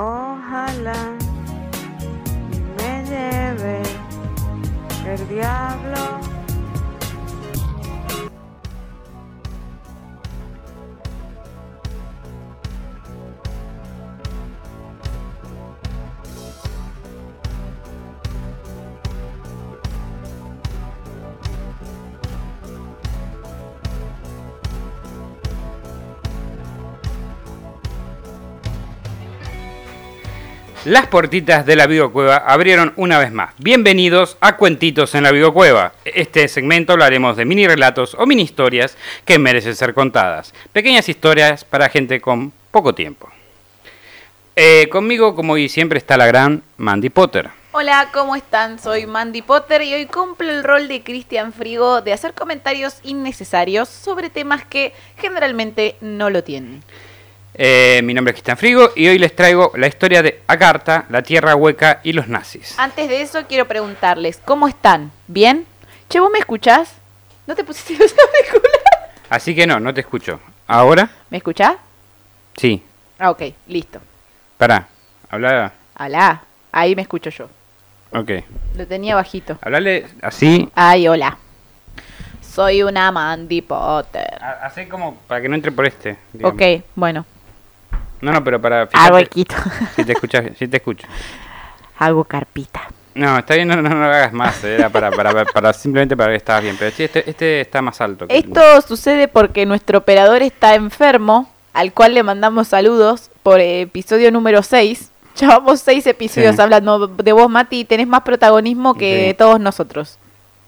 Ojalá me lleve el diablo. Las puertitas de la videocueva abrieron una vez más. Bienvenidos a Cuentitos en la videocueva. Este segmento hablaremos de mini relatos o mini historias que merecen ser contadas. Pequeñas historias para gente con poco tiempo. Eh, conmigo, como hoy siempre, está la gran Mandy Potter. Hola, ¿cómo están? Soy Mandy Potter y hoy cumplo el rol de Cristian Frigo de hacer comentarios innecesarios sobre temas que generalmente no lo tienen. Eh, mi nombre es Cristian Frigo y hoy les traigo la historia de Agartha, la Tierra Hueca y los nazis. Antes de eso quiero preguntarles, ¿cómo están? ¿Bien? Che, ¿vos me escuchás? ¿No te pusiste los auriculares? Así que no, no te escucho. ¿Ahora? ¿Me escuchás? Sí. Ah, ok, listo. Pará, habla. Hola, ahí me escucho yo. Ok. Lo tenía bajito. Hablale así. Ay, hola. Soy una Mandy Potter. Así como para que no entre por este. digamos. Ok, bueno. No, no, pero para. Hago equito. Si te escuchas, si te escucho. Hago carpita. No, está bien, no, no, no lo hagas más. Era para, para, para, simplemente para que estabas bien. Pero sí, este, este está más alto. que el- Esto sucede porque nuestro operador está enfermo, al cual le mandamos saludos por episodio número 6. Llevamos seis episodios Sí. hablando de vos, Mati, y tenés más protagonismo que Sí. todos nosotros.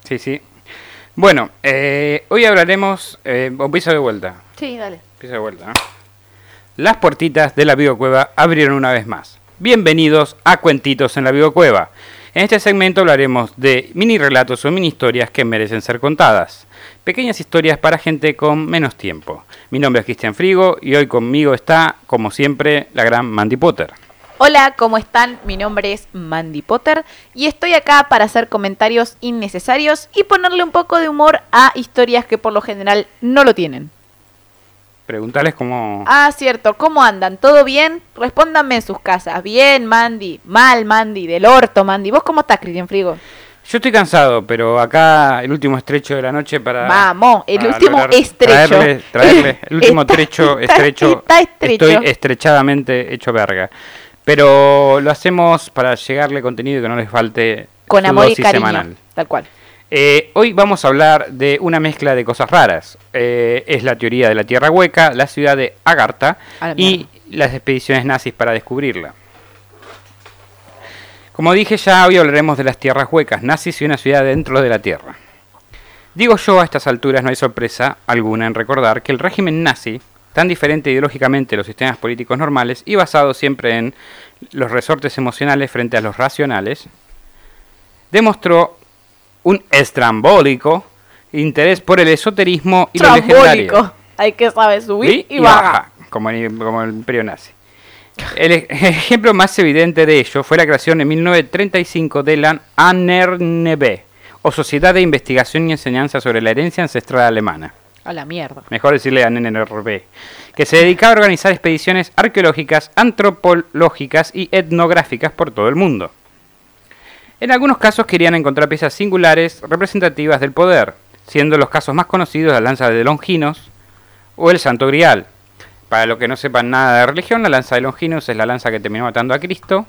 Sí, sí. Bueno, eh, hoy hablaremos. Eh, empiezo de vuelta. Sí, dale. Empiezo de vuelta. ¿no? Las puertitas de la videocueva abrieron una vez más. Bienvenidos a Cuentitos en la videocueva. En este segmento hablaremos de mini relatos o mini historias que merecen ser contadas. Pequeñas historias para gente con menos tiempo. Mi nombre es Cristian Frigo y hoy conmigo está, como siempre, la gran Mandy Potter. Hola, ¿cómo están? Mi nombre es Mandy Potter y estoy acá para hacer comentarios innecesarios y ponerle un poco de humor a historias que por lo general no lo tienen. Preguntarles cómo... Ah, cierto, ¿cómo andan? ¿Todo bien? Respóndanme en sus casas. Bien, Mandy. Mal, Mandy. Del orto, Mandy. ¿Vos cómo estás, Cristian Frigo? Yo estoy cansado, pero acá el último estrecho de la noche para... Vamos, el para último estrecho. Traerle, traerle el último Está- trecho, está- estrecho. está estrecho. Estoy estrechadamente hecho verga. Pero lo hacemos para llegarle contenido que no les falte Con amor y cariño. semanal. Tal cual. Eh, hoy vamos a hablar de una mezcla de cosas raras. Eh, es la teoría de la Tierra Hueca, la ciudad de Agartha A la y las expediciones nazis para descubrirla. Como dije ya, hoy hablaremos de las tierras huecas nazis y una ciudad dentro de la Tierra. Digo yo, a estas alturas no hay sorpresa alguna en recordar que el régimen nazi, tan diferente ideológicamente de los sistemas políticos normales y basado siempre en los resortes emocionales frente a los racionales, demostró un estrambólico interés por el esoterismo y lo legendario. Hay que saber subir Y, y, bajar. como, el, como el imperio nazi. El ej- ejemplo más evidente de ello fue la creación en 1935 de la ANRNB, o Sociedad de Investigación y Enseñanza sobre la Herencia Ancestral Alemana, A la mierda. mejor decirle ANRB, que se dedicaba a organizar expediciones arqueológicas, antropológicas y etnográficas por todo el mundo. En algunos casos querían encontrar piezas singulares representativas del poder, siendo los casos más conocidos la lanza de Longinos o el Santo Grial. Para los que no sepan nada de religión, la lanza de Longinos es la lanza que terminó matando a Cristo.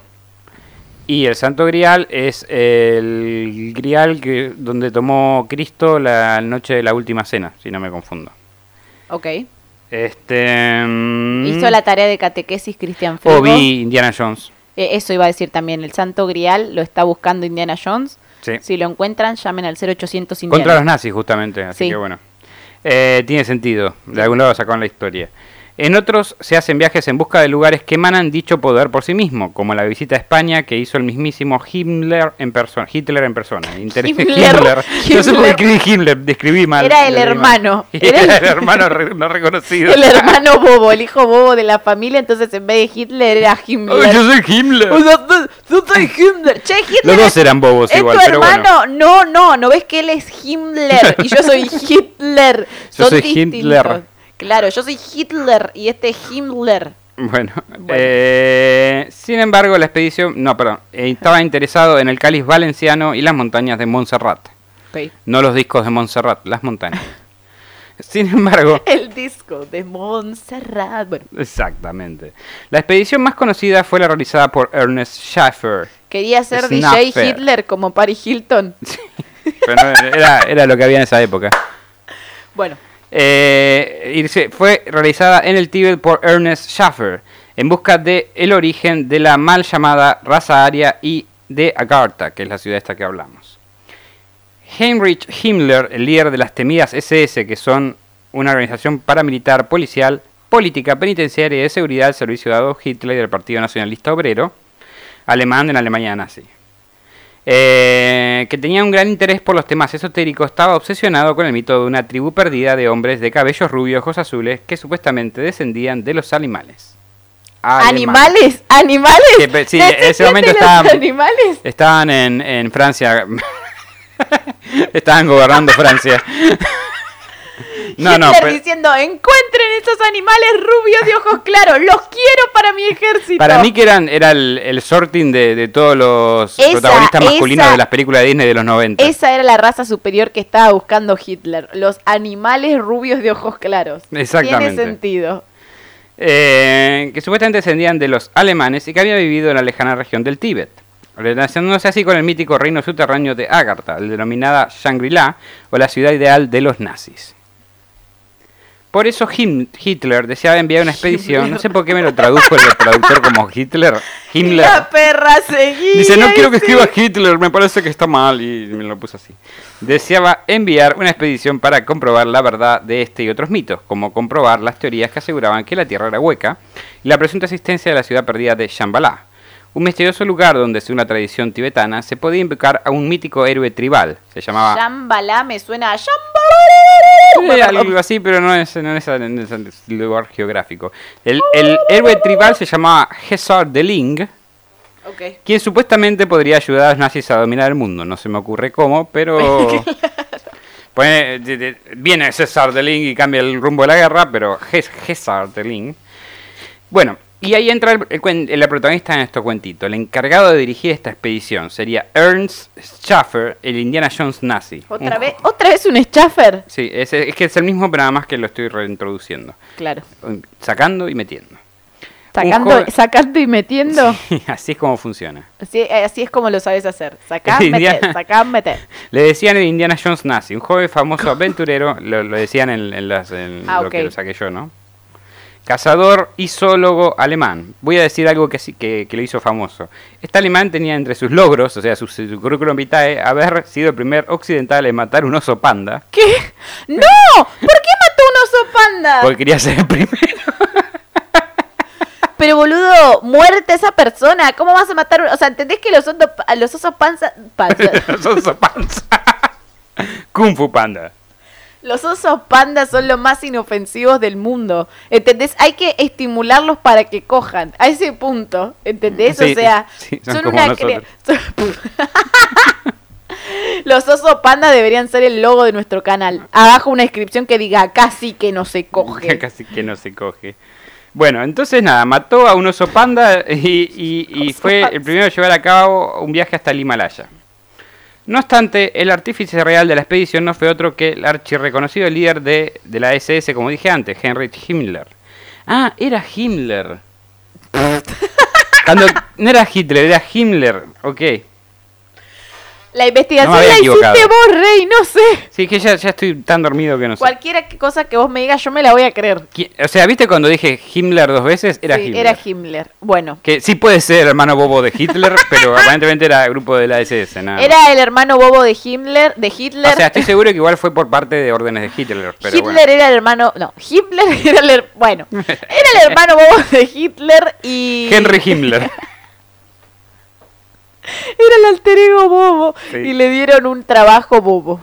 Y el Santo Grial es el Grial que, donde tomó Cristo la noche de la última cena, si no me confundo. Ok. Este. mm, Hizo la tarea de catequesis Cristian O vi Indiana Jones. Eh, eso iba a decir también. El Santo Grial lo está buscando Indiana Jones. Sí. Si lo encuentran, llamen al 0800 Indiana. Contra los nazis, justamente. Así Sí. que bueno. Eh, tiene sentido. De algún lado sacaron la historia. En otros se hacen viajes en busca de lugares que emanan dicho poder por sí mismo, como la visita a España que hizo el mismísimo Himmler en persona. Hitler en persona. Inter- Himmler. No sé por qué Himmler. escribí Himmler, describí mal. Era el hermano. Era, Era el- el hermano re- no reconocido. El hermano bobo, el hijo bobo de la familia. Entonces, en vez de Hitler, era Himmler. Yo soy Himmler. O sea, tú- tú soy Himmler. Che, Hitler. Los dos eran bobos es igual, tu pero bueno. hermano. No, no, no ves que él es Himmler y yo soy Hitler. Yo Son soy distintos. Hitler. Claro, yo soy Hitler y este es Himmler. Bueno, Bueno. eh, sí, Sin embargo, la expedición, no, perdón, eh, estaba interesado en el cáliz valenciano y las montañas de Montserrat. No los discos de Montserrat, las montañas. Sin embargo, El disco de Montserrat. Bueno, exactamente. La expedición más conocida fue la realizada por Ernest Schaeffer. quería ser DJ Snapper. Hitler como Paris Hilton. Pero no, era, era lo que había en esa época. Bueno, Eh, fue realizada en el Tíbet por Ernest Schaffer en busca de el origen de la mal llamada raza aria y de Agartha, que es la ciudad esta que hablamos. Heinrich Himmler, el líder de las temidas SS, que son una organización paramilitar, policial, política, penitenciaria y de seguridad al servicio de Adolf Hitler y del Partido Nacionalista Obrero, alemán en Alemania nazi. Eh, que tenía un gran interés por los temas esotéricos, estaba obsesionado con el mito de una tribu perdida de hombres de cabellos rubios, ojos azules, que supuestamente descendían de los animales. ¿animales? ¿Animales? Que, pe- sí, ¿Descendían en ese momento estaban- animales? Estaban en, en Francia. Estaban gobernando Francia. No, no, pero- diciendo, encuentren esos animales rubios de ojos claros, los quiero para mi ejército. para mí que eran, era el, el sorting de, de todos los Esa- protagonistas masculinos esa- de las películas de Disney de los 90. Esa era la raza superior que estaba buscando Hitler, los animales rubios de ojos claros. Exactamente. Tiene sentido. eh, que supuestamente descendían de los alemanes y que había vivido en la lejana región del Tíbet, relacionándose así con el mítico reino subterráneo de Agartha, el denominada Shangri-La o la ciudad ideal de los nazis. Por eso Hitler deseaba enviar una expedición, no sé por qué me lo tradujo el traductor como Hitler, Himmler. La perra seguía. Dice, no quiero que escriba Hitler, me parece que está mal y me lo puso así. Deseaba enviar una expedición para comprobar la verdad de este y otros mitos, como comprobar las teorías que aseguraban que la Tierra era hueca y la presunta existencia de la ciudad perdida de Shambhala, un misterioso lugar donde, según la tradición tibetana, se podía invocar a un mítico héroe tribal. Se llamaba... Shambhala me suena a Shambhala. algo así, pero no es en ese, en ese lugar geográfico. El, el héroe tribal se llamaba César de Ling, Ok. quien supuestamente podría ayudar a los nazis a dominar el mundo. No se me ocurre cómo, pero... Pone- de- de- viene César de Ling y cambia el rumbo de la guerra, pero César de Ling... Bueno, y ahí entra el, el cuen- el protagonista en nuestro cuentito. El encargado de dirigir esta expedición sería Ernst Schaffer, el Indiana Jones nazi. ¿Otra vez? ¿Otra vez un Schaffer? Sí, es, es que es el mismo, pero nada más que lo estoy reintroduciendo. Claro. Sacando y metiendo. Sacando, joven- sacando y metiendo. Así es como funciona. Así, eh, así es como lo sabes hacer. Sacá, Es meter, Indiana- sacá, meter. Le decían el Indiana Jones nazi, un joven famoso aventurero, lo, lo decían en, en las, en Ah, lo que lo saqué yo, ¿no? Cazador y zoólogo alemán. Voy a decir algo que, sí- que, que lo hizo famoso. Este alemán tenía entre sus logros, o sea, su, su currículum vitae, haber sido el primer occidental en matar un oso panda, ¿Qué? ¡No! ¿Por qué mató un oso panda? porque quería ser el primero. Pero boludo, muerte esa persona. ¿Cómo vas a matar? un- O sea, ¿entendés que los, osos- los osos panza, panza- Los oso panza. Kung Fu Panda. Los osos pandas son los más inofensivos del mundo. ¿Entendés? Hay que estimularlos para que cojan. A ese punto. ¿Entendés? Sí, o sea, sí, son una crea- Los osos pandas deberían ser el logo de nuestro canal. Abajo una inscripción que diga sí que no se coge. Casi que no se coge. Bueno, entonces nada, mató a un oso panda y, y- y fue el primero a llevar a cabo un viaje hasta el Himalaya. No obstante, el artífice real de la expedición no fue otro que el archirreconocido líder de, de la SS, como dije antes, Heinrich Himmler. Ah, era Himmler. Cuando no era Hitler, era Himmler, ok. La investigación No la hiciste vos, Rey, no sé. Sí, que ya, ya estoy tan dormido que no sé. Cualquier cosa que vos me digas, yo me la voy a creer. O sea, ¿viste cuando dije Himmler dos veces? Era Sí, Himmler. era Himmler. Bueno, Que sí puede ser hermano bobo de Hitler, pero aparentemente era grupo de la SS, nada más. era el hermano bobo de Himmler, de Hitler. O sea, estoy seguro que igual fue por parte de órdenes de Hitler, pero Hitler bueno. era el hermano, no, Hitler era el, bueno, era el hermano bobo de Hitler y Henry Himmler. Era el alter ego bobo Sí. y le dieron un trabajo bobo.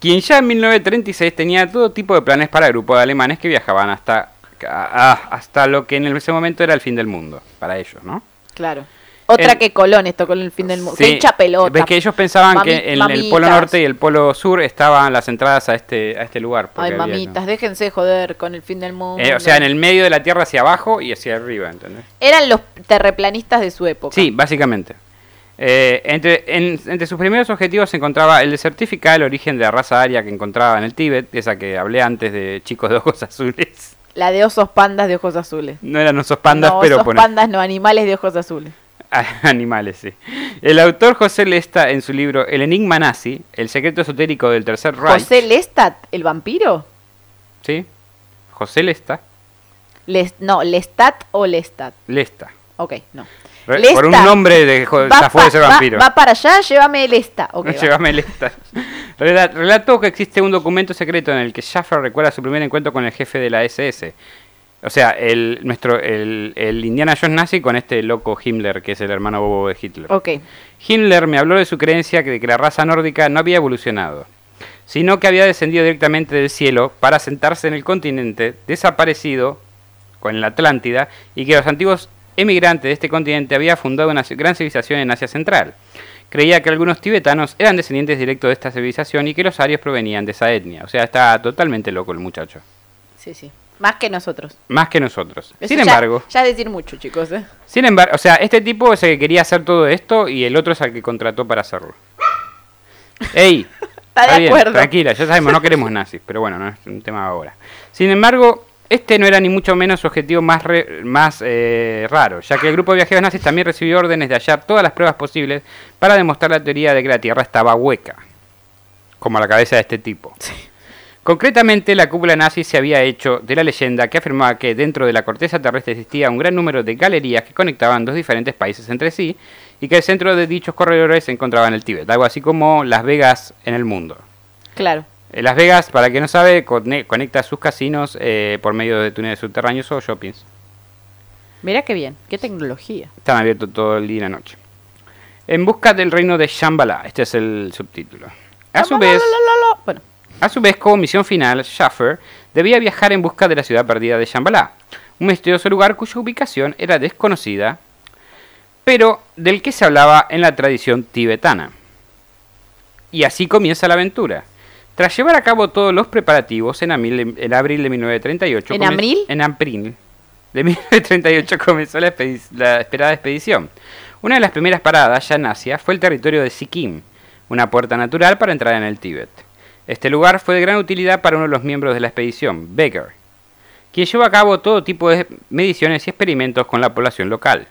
Quien ya en 1936 tenía todo tipo de planes para el grupo de alemanes que viajaban hasta, hasta lo que en ese momento era el fin del mundo, para ellos, ¿no? Claro. Otra que Colón esto con el fin del mundo. Sí, pelota. Ves que ellos pensaban que en el polo norte y el polo sur estaban las entradas a este, a este lugar. Ay, mamitas, déjense joder con el fin del mundo. Eh, o sea, en el medio de la Tierra hacia abajo y hacia arriba, ¿entendés? Eran los terreplanistas de su época. Sí, básicamente. Eh, entre, en- entre sus primeros objetivos se encontraba el de certificar el origen de la raza aria que encontraba en el Tíbet, esa que hablé antes de chicos de ojos azules. La de osos pandas de ojos azules. No eran osos pandas, no, pero osos pandas no, animales de ojos azules. animales, sí. El autor José Lesta, en su libro El enigma nazi, el secreto esotérico del Tercer Reich, José Lestat, el vampiro. ¿sí? José Lesta, Les, no, Lestat o Lestat. Lesta. Ok, no. Lesta. Por un nombre de zafó va- vampiro. va para allá, llévame el esta. Ok, va. Llévame Lesta. Rela- Relató que existe un documento secreto en el que Schaffer recuerda su primer encuentro con el jefe de la SS. O sea, el, nuestro, el, el Indiana Jones nazi con este loco Himmler, que es el hermano bobo de Hitler. Ok, Himmler me habló de su creencia de que la raza nórdica no había evolucionado, sino que había descendido directamente del cielo para sentarse en el continente desaparecido con la Atlántida y que los antiguos emigrantes de este continente habían fundado una gran civilización en Asia Central. Creía que algunos tibetanos eran descendientes directos de esta civilización y que los arios provenían de esa etnia. O sea, está totalmente loco el muchacho. sí, sí. Más que nosotros. Más que nosotros. Eso Sin ya- embargo, Ya decir mucho, chicos. ¿eh? sin embargo, o sea, este tipo es el que quería hacer todo esto y el otro es el que contrató para hacerlo. ¡Ey! Está de bien, acuerdo. tranquila, ya sabemos, no queremos nazis, pero bueno, no es un tema ahora. Sin embargo, este no era ni mucho menos su objetivo más, re- más eh, raro, ya que el grupo de viajeros nazis también recibió órdenes de hallar todas las pruebas posibles para demostrar la teoría de que la Tierra estaba hueca, como la cabeza de este tipo. Concretamente, la cúpula nazi se había hecho de la leyenda que afirmaba que dentro de la corteza terrestre existía un gran número de galerías que conectaban dos diferentes países entre sí y que el centro de dichos corredores se encontraba en el Tíbet, algo así como Las Vegas en el mundo. Claro. Eh, Las Vegas, para quien no sabe, cone- conecta sus casinos eh, por medio de túneles subterráneos o shoppings. Mira qué bien. Qué tecnología. Están abiertos todo el día y la noche. En busca del reino de Shambhala, este es el subtítulo. A su vez, Bueno, A su vez, como misión final, Schaffer debía viajar en busca de la ciudad perdida de Shambhala, un misterioso lugar cuya ubicación era desconocida, pero del que se hablaba en la tradición tibetana. Y así comienza la aventura. Tras llevar a cabo todos los preparativos en, amil- en abril de 1938... ¿En abril? En abril de 1938 comenzó la, la esperada expedición. Una de las primeras paradas, ya en Asia, fue el territorio de Sikkim, una puerta natural para entrar en el Tíbet. Este lugar fue de gran utilidad para uno de los miembros de la expedición, Becker, quien llevó a cabo todo tipo de mediciones y experimentos con la población local.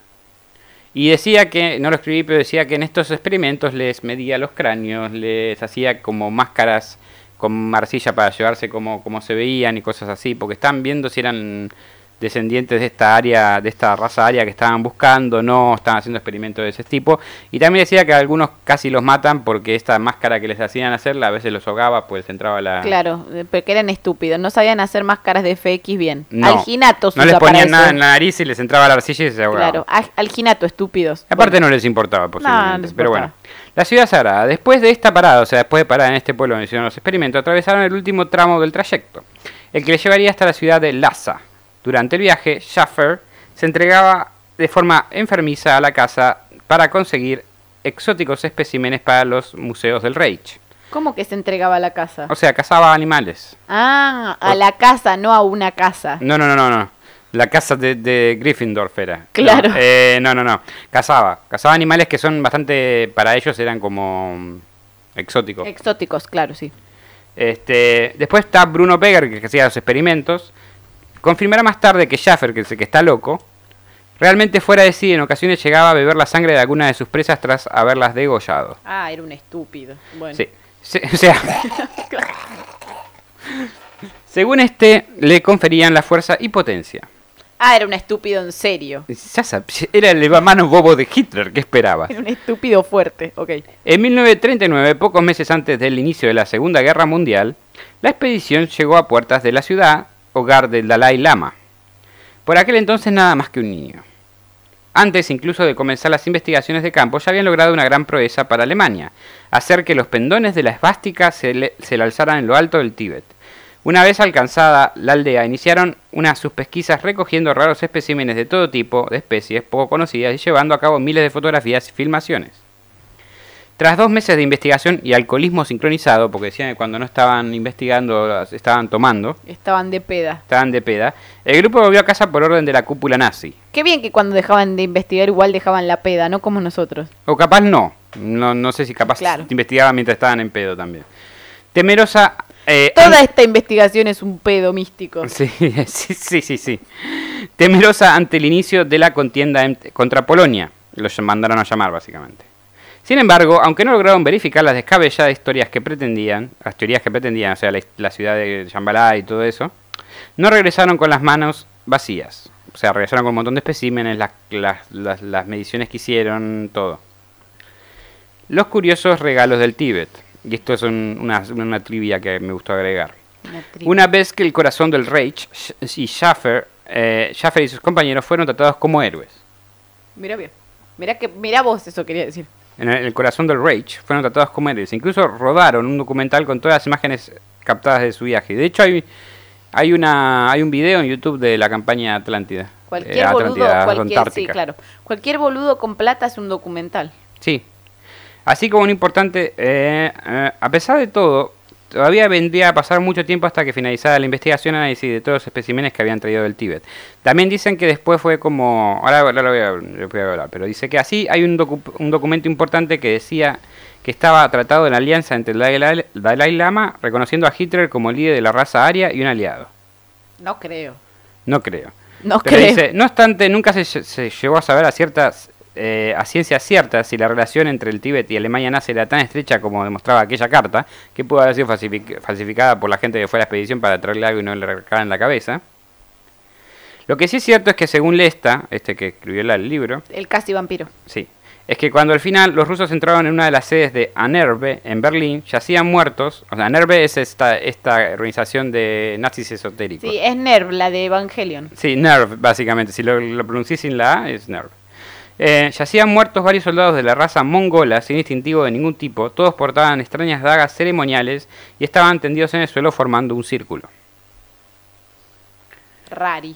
Y decía que, no lo escribí, pero decía que en estos experimentos les medía los cráneos, les hacía como máscaras con arcilla para llevarse como, como se veían y cosas así, porque estaban viendo si eran descendientes de esta área, de esta raza aria que estaban buscando, no, estaban haciendo experimentos de ese tipo. Y también decía que algunos casi los matan porque esta máscara que les hacían hacer a veces los ahogaba, pues entraba la... claro, eh, porque eran estúpidos. No sabían hacer máscaras de FX bien. No, Alginato No les ponían nada en la nariz y les entraba la arcilla y se ahogaban. Claro, al- alginato, estúpidos. Aparte Bueno, no les importaba posiblemente, les pero importaba. bueno. La ciudad sagrada, después de esta parada, o sea, después de parar en este pueblo donde hicieron los experimentos, atravesaron el último tramo del trayecto, el que les llevaría hasta la ciudad de Lhasa. Durante el viaje, Schaffer se entregaba de forma enfermiza a la casa para conseguir exóticos especímenes para los museos del Reich. ¿Cómo que se entregaba a la casa? O sea, cazaba animales. Ah, a la casa, no a una casa. No, no, no, no, no. La casa de, de Gryffindorf era. Claro. No, eh, no, no, no. Cazaba. Cazaba animales que son bastante, para ellos eran como mm, exóticos. Exóticos, claro, sí. Este, después está Bruno Beger, que hacía los experimentos. Confirmará más tarde que Schaffer, que, que está loco, realmente fuera de sí, en ocasiones llegaba a beber la sangre de alguna de sus presas tras haberlas degollado. Ah, era un estúpido. Bueno. Sí. Se- o sea, según este, le conferían la fuerza y potencia. Ah, era un estúpido en serio. Era el hermano bobo de Hitler, ¿qué esperabas? Era un estúpido fuerte, ok. En 1939, pocos meses antes del inicio de la Segunda Guerra Mundial, la expedición llegó a puertas de la ciudad, hogar del Dalai Lama. Por aquel entonces nada más que un niño. Antes incluso de comenzar las investigaciones de campo, ya habían logrado una gran proeza para Alemania, hacer que los pendones de la esvástica se, le- se le alzaran en lo alto del Tíbet. Una vez alcanzada la aldea, iniciaron unas sus pesquisas recogiendo raros especímenes de todo tipo de especies poco conocidas y llevando a cabo miles de fotografías y filmaciones. Tras dos meses de investigación y alcoholismo sincronizado, porque decían que cuando no estaban investigando, estaban tomando, Estaban de peda. estaban de peda, el grupo volvió a casa por orden de la cúpula nazi. Qué bien que cuando dejaban de investigar igual dejaban la peda, no como nosotros. O capaz no. No, no sé si capaz Claro. investigaban mientras estaban en pedo también. Temerosa... eh, Toda esta investigación es un pedo místico. Sí, sí, sí, sí, sí. Temerosa ante el inicio de la contienda en- contra Polonia. Los mandaron a llamar, básicamente. Sin embargo, aunque no lograron verificar las descabelladas historias que pretendían, las teorías que pretendían, o sea, la, la ciudad de Shambhala y todo eso, no regresaron con las manos vacías. O sea, regresaron con un montón de especímenes, las, las- las- las mediciones que hicieron, todo. Los curiosos regalos del Tíbet. Y esto es un- una, una trivia que me gustó agregar. Una vez que el corazón del Reich y Schaffer, eh, Schaffer y sus compañeros fueron tratados como héroes. Mira bien. Mira que mira vos eso quería decir. En el, corazón del Reich fueron tratados como héroes. Incluso rodaron un documental con todas las imágenes captadas de su viaje. De hecho, hay, hay, una, hay un video en YouTube de la campaña Atlántida. Cualquier Eh, boludo, Atlántida, cualquier, sí, claro. Cualquier boludo con plata es un documental. Sí. Así como un importante, eh, eh, a pesar de todo, todavía vendría a pasar mucho tiempo hasta que finalizara la investigación y análisis de todos los especímenes que habían traído del Tíbet. También dicen que después fue como, ahora, ahora lo, voy a, lo voy a hablar, pero dice que así hay un, docu- un documento importante que decía que estaba tratado la alianza entre el Dalai, Dalai Lama, reconociendo a Hitler como líder de la raza aria y un aliado. No creo. No creo. No Pero creo. dice, no obstante, nunca se, se llegó a saber a ciertas eh, a ciencia cierta si la relación entre el Tíbet y Alemania nazi era tan estrecha como demostraba aquella carta, que pudo haber sido falsific- falsificada por la gente que fue a la expedición para traerle algo y no le recargar en la cabeza. Lo que sí es cierto es que según Lesta, este que escribió el libro, El casi vampiro. sí, es que cuando al final los rusos entraron en una de las sedes de Anerbe en Berlín, yacían muertos. O sea, Anerbe es esta, esta organización de nazis esotéricos. Sí, es Nerv, la de Evangelion. Sí, Nerv, básicamente. Si lo, lo pronuncié sin la A, es Nerv. Eh, yacían muertos varios soldados de la raza mongola, sin distintivo de ningún tipo. Todos portaban extrañas dagas ceremoniales y estaban tendidos en el suelo formando un círculo. Rari.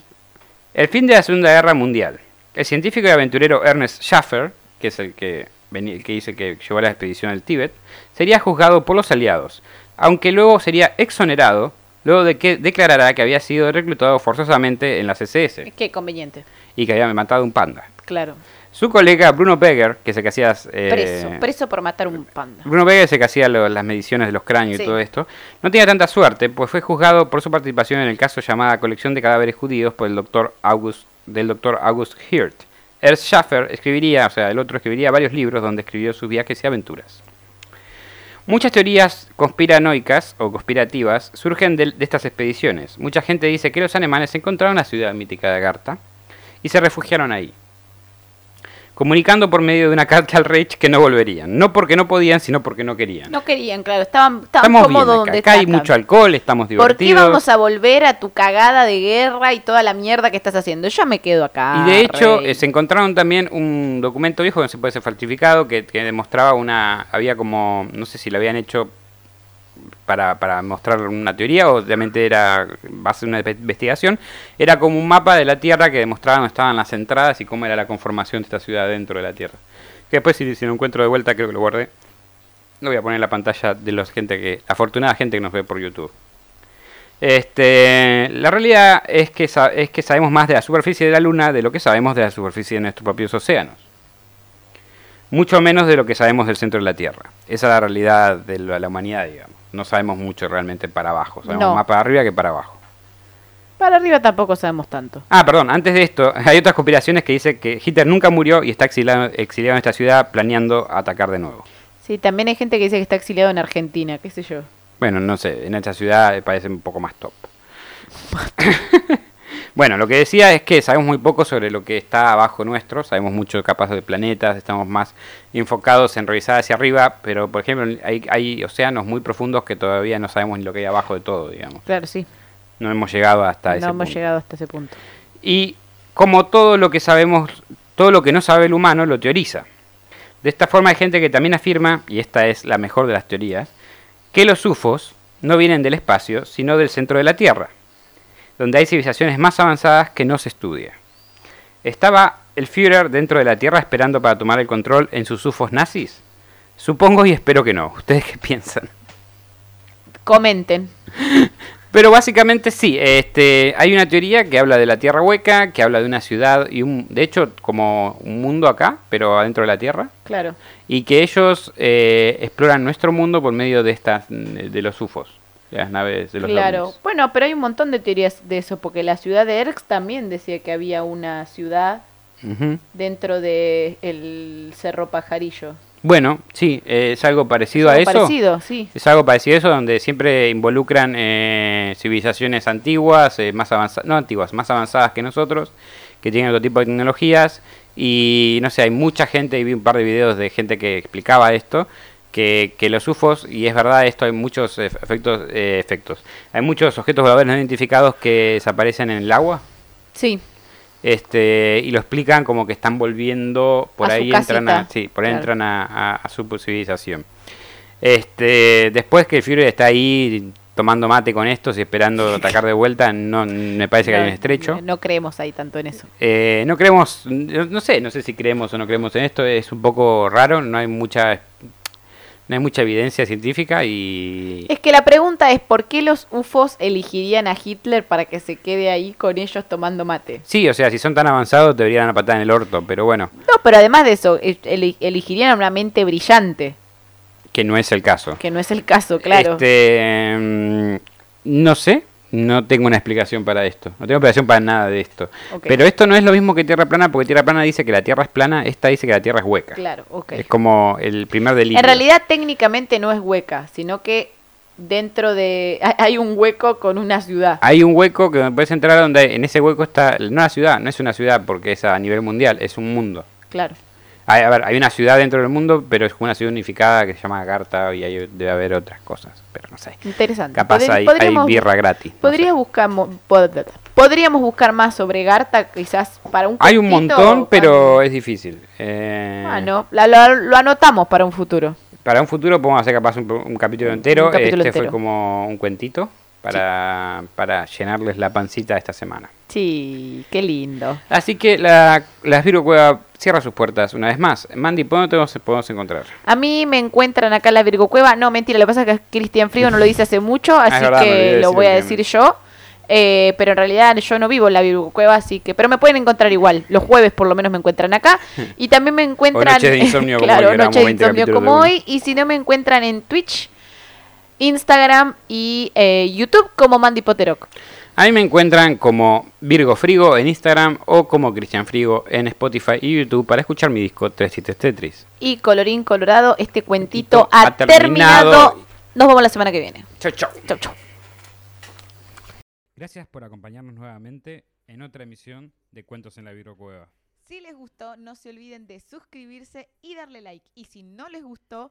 El fin de la Segunda Guerra Mundial. El científico y aventurero Ernest Schaffer, que es el que, el que dice que llevó la expedición al Tíbet, sería juzgado por los aliados, aunque luego sería exonerado, luego de que declarara que había sido reclutado forzosamente en la CSS Qué conveniente. y que había matado un panda. Claro. Su colega Bruno Beger, que se que hacía... eh, Preso. Preso por matar un panda. Bruno Beger se que hacía lo- las mediciones de los cráneos Sí. y todo esto, no tenía tanta suerte, pues fue juzgado por su participación en el caso llamada Colección de Cadáveres Judíos por el doctor August, del doctor August Hirt. Ernst Schaffer escribiría, o sea, el otro escribiría varios libros donde escribió sus viajes y aventuras. Muchas teorías conspiranoicas o conspirativas surgen de, de estas expediciones. Mucha gente dice que los alemanes encontraron la ciudad mítica de Agartha y se refugiaron ahí comunicando por medio de una carta al Reich que no volverían. No porque no podían, sino porque no querían. No querían, claro. Estaban, estaban estamos bien cómodos acá. donde Acá hay mucho alcohol, estamos ¿Por qué divertidos. vamos a volver a tu cagada de guerra y toda la mierda que estás haciendo? Yo me quedo acá. Y de hecho, eh, se encontraron también un documento viejo que no se puede ser falsificado, que, que demostraba una. Había como. No sé si lo habían hecho para, mostrar una teoría o realmente era base de una inve- investigación. Era como un mapa de la Tierra que demostraba dónde estaban las entradas y cómo era la conformación de esta ciudad dentro de la Tierra. Que después, si, si lo encuentro de vuelta, creo que lo guardé. Lo voy a poner en la pantalla de los gente que. afortunada gente que nos ve por YouTube. Este, la realidad es que, es que sabemos más de la superficie de la Luna de lo que sabemos de la superficie de nuestros propios océanos. Mucho menos de lo que sabemos del centro de la Tierra. Esa es la realidad de la humanidad, digamos. No sabemos mucho realmente para abajo. Sabemos No. más para arriba que para abajo. Para arriba tampoco sabemos tanto. Ah, perdón, antes de esto, hay otras conspiraciones que dicen que Hitler nunca murió y está exiliado, exiliado en esta ciudad planeando atacar de nuevo. Sí, también hay gente que dice que está exiliado en Argentina, qué sé yo. Bueno, no sé, en esta ciudad parece un poco más top. bueno, lo que decía es que sabemos muy poco sobre lo que está abajo nuestro, sabemos mucho capaz de planetas, estamos más enfocados en revisar hacia arriba, pero por ejemplo hay, hay océanos muy profundos que todavía no sabemos ni lo que hay abajo de todo, digamos. Claro, sí. No hemos llegado hasta No ese hemos punto. llegado hasta ese punto. Y como todo lo que sabemos, todo lo que no sabe el humano lo teoriza. De esta forma hay gente que también afirma, y esta es la mejor de las teorías, que los UFOs no vienen del espacio, sino del centro de la Tierra, donde hay civilizaciones más avanzadas que no se estudia. ¿Estaba el Führer dentro de la Tierra esperando para tomar el control en sus UFOs nazis? Supongo y espero que no. ¿Ustedes qué piensan? Comenten. Pero básicamente sí, este, hay una teoría que habla de la Tierra hueca, que habla de una ciudad y un, de hecho como un mundo acá, pero adentro de la Tierra, Claro. y que ellos eh, exploran nuestro mundo por medio de estas, de los UFOs, las naves de los Claro. ovnis. Bueno, pero hay un montón de teorías de eso, porque la ciudad de Erx también decía que había una ciudad dentro de el Cerro Pajarillo. Bueno, sí, eh, es algo parecido a Algo eso. Parecido, sí. Es algo parecido a eso, donde siempre involucran eh, civilizaciones antiguas, eh, más avanzadas, no antiguas, más avanzadas que nosotros, que tienen otro tipo de tecnologías. Y no sé, hay mucha gente, y vi un par de videos de gente que explicaba esto, que, que los UFOs, y es verdad esto, hay muchos efectos, eh, efectos. Hay muchos objetos voladores no identificados que desaparecen en el agua. Sí, Este, y lo explican como que están volviendo, por A ahí entran a, sí, por ahí claro. entran a, a- a su civilización. Este, después que el Führer está ahí tomando mate con estos y esperando atacar de vuelta, no me parece que hay un estrecho. No, no creemos ahí tanto en eso. Eh, no creemos, no no sé, no sé si creemos o no creemos en esto, es un poco raro, no hay mucha no hay mucha evidencia científica y Es que la pregunta es ¿por qué los UFOs elegirían a Hitler para que se quede ahí con ellos tomando mate? sí, o sea, si son tan avanzados deberían dar una patada en el orto, pero bueno, No, pero además de eso, e- ele- elegirían a una mente brillante, que no es el caso. que no es el caso, claro. Este, mm, no sé, no tengo una explicación para esto. No tengo explicación para nada de esto. Pero esto no es lo mismo que Tierra plana, porque Tierra plana dice que la Tierra es plana, esta dice que la Tierra es hueca. Claro, ok. Es como el primer delito. En realidad técnicamente no es hueca, sino que dentro de... hay- Hay un hueco con una ciudad. Hay un hueco que puedes entrar donde en ese hueco está, no la ciudad, no es una ciudad porque es a nivel mundial, es un mundo. Claro. Hay, a ver, hay una ciudad dentro del mundo, pero es una ciudad unificada que se llama Garta y ahí debe haber otras cosas, pero no sé. Interesante. Capaz Podri- hay, hay birra gratis. no Podría sé. buscar, mo- pod- podríamos buscar más sobre Garta, quizás para un Hay un montón, pero es difícil. Eh, no, la- lo, lo anotamos para un futuro. Para un futuro podemos hacer capaz un, un capítulo entero. Un capítulo este fue como un cuentito para, para llenarles la pancita esta semana. Sí, qué lindo. Así que la, la Virgo Cueva cierra sus puertas una vez más. Mandy, ¿por dónde te podemos encontrar? A mí me encuentran acá en la Virgo Cueva. No, mentira, lo que pasa es que Cristian Frío no lo dice hace mucho, así Ah, verdad, olvidé que lo voy a decir yo. Eh, pero en realidad yo no vivo en la Virgo Cueva, así que. Pero me pueden encontrar igual. Los jueves por lo menos me encuentran acá. Y también me encuentran. noches de insomnio como claro, hoy, noches de 20 insomnio como hoy. Y si no me encuentran en Twitch, Instagram y eh, YouTube como Mandy Potterock. A mí me encuentran como Virgo Frigo en Instagram o como Cristian Frigo en Spotify y YouTube para escuchar mi disco Tres Chistes Tetris. Y colorín colorado, este cuentito Ha ha terminado. terminado. Nos vemos la semana que viene. Chau, chau. Chau, chau. Gracias por acompañarnos nuevamente en otra emisión de Cuentos en la Virgo Cueva. Si les gustó, no se olviden de suscribirse y darle like. Y si no les gustó,